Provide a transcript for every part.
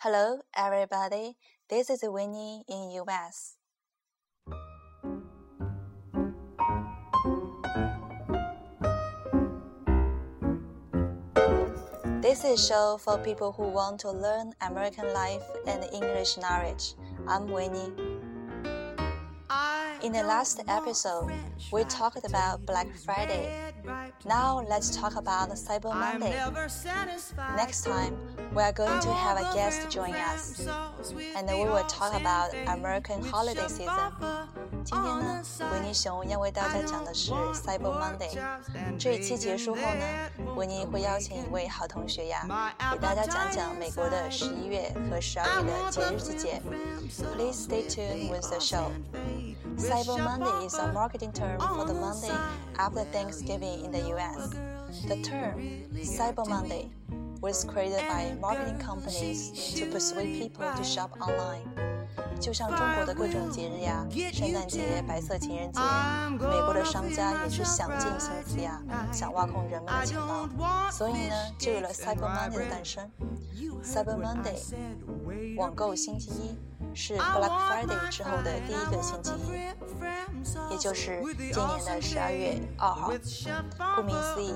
Hello, everybody. This is Winnie in US. This is a show for people who want to learn American life and English knowledge. I'm Winnie. In the last episode, we talked about Black Friday. Now let's talk about Cyber Monday. Next time, we are going to have a guest join us, and we will talk about American holiday season. 今天呢，维 尼熊要为大家讲的是 Cyber Monday。这一期结束后呢，维尼会邀请一位好同学呀，给大家讲讲美国的十一月和十二月的节日季节。Please stay tuned with the show. Cyber Monday is a marketing term for the Monday after Thanksgiving in the US. The term Cyber Monday was created by marketing companies to persuade people to shop online. 就像中国的各种节日呀，圣诞节、白色情人节，美国的商家也是想尽心思呀，想挖空人们的钱包，所以呢，就有了 Cyber Monday 的诞生。Cyber Monday，网购星期一。是 Black Friday 之后的第一个星期一，也就是今年的十二月二号。顾名思义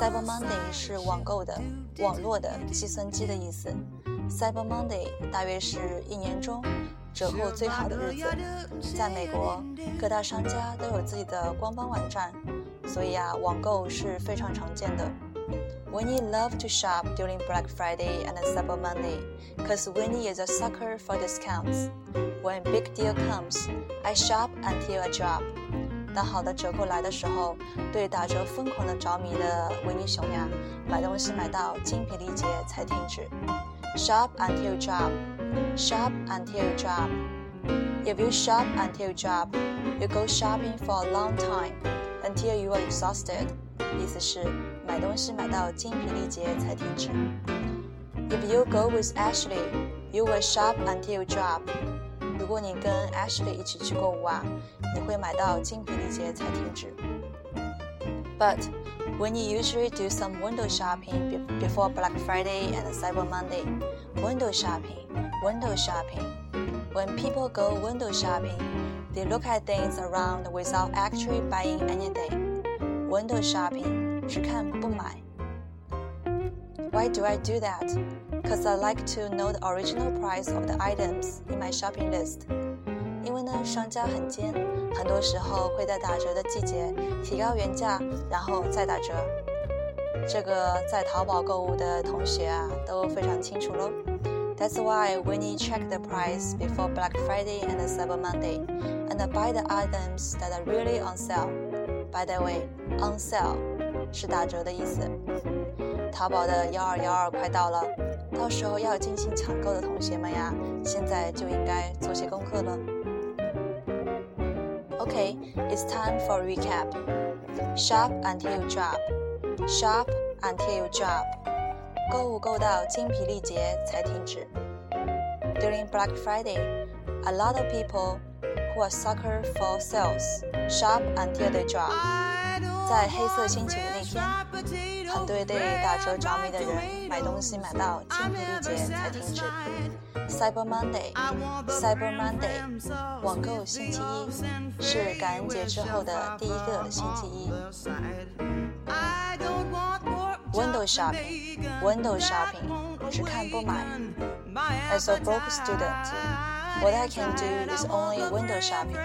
，Cyber Monday 是网购的、网络的计算机的意思。Cyber Monday 大约是一年中折扣最好的日子。在美国，各大商家都有自己的官方网站，所以啊，网购是非常常见的。Winnie loves to shop during Black Friday and Cyber Monday cause Winnie is a sucker for discounts. When big deal comes, I shop until I drop. 当好的折扣来的时候，对打折疯狂的着迷的维尼熊呀，买东西买到精疲力竭才停止。Shop until drop shop until you drop. If you shop until you drop, you go shopping for a long time until you are exhausted. 意思是买东西买到精疲力竭才停止。If you go with Ashley, you will shop until you drop. 如果你跟 Ashley 一起去购物啊，你会买到精疲力竭才停止。But when you usually do some window shopping before Black Friday and Cyber Monday, window shopping, window shopping. When people go window shopping, they look at things around without actually buying anything window shopping, 只看不买. Why do I do that? Cause I like to know the original price of the items in my shopping list. 因为呢，商家很尖，很多时候会在打折的季节提高原价，然后再打折。这个在淘宝购物的同学啊，都非常清楚喽。 That's why we need check the price before Black Friday and Cyber Monday, and buy the items that are really on sale. By the way, on sale 是打折的意思。淘宝的幺二幺二快到了，到时候要进行抢购的同学们呀，现在就应该做些功课了。Okay, it's time for recap. Shop until you drop. Shop until you drop. 购物购到精疲力竭才停止。During Black Friday, a lot of people who are sucker for sales shop until they drop。在黑色星期五那天，很多对打折着迷的人买东西买到精疲力竭才停止。Cyber Monday，Cyber Monday，网购星期一是感恩节之后的第一个星期一。Window shopping，Window shopping，只看不买。As a broke student。What I can do is only window shopping。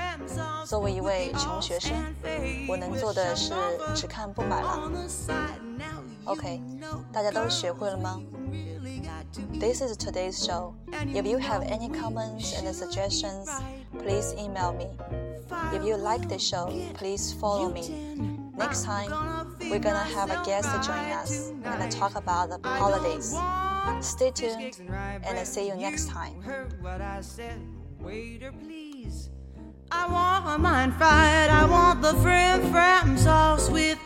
作为一位穷学生，我能做的是只看不买了。OK，大家都学会了吗？This is today's show. If you have any comments and suggestions, please email me. If you like the show, please follow me. Next time, we're gonna have a guest join us and talk about the holidays. Stay tuned and I'll see you next time. Waiter, please. I want a mind fried. I want the frim fram sauce with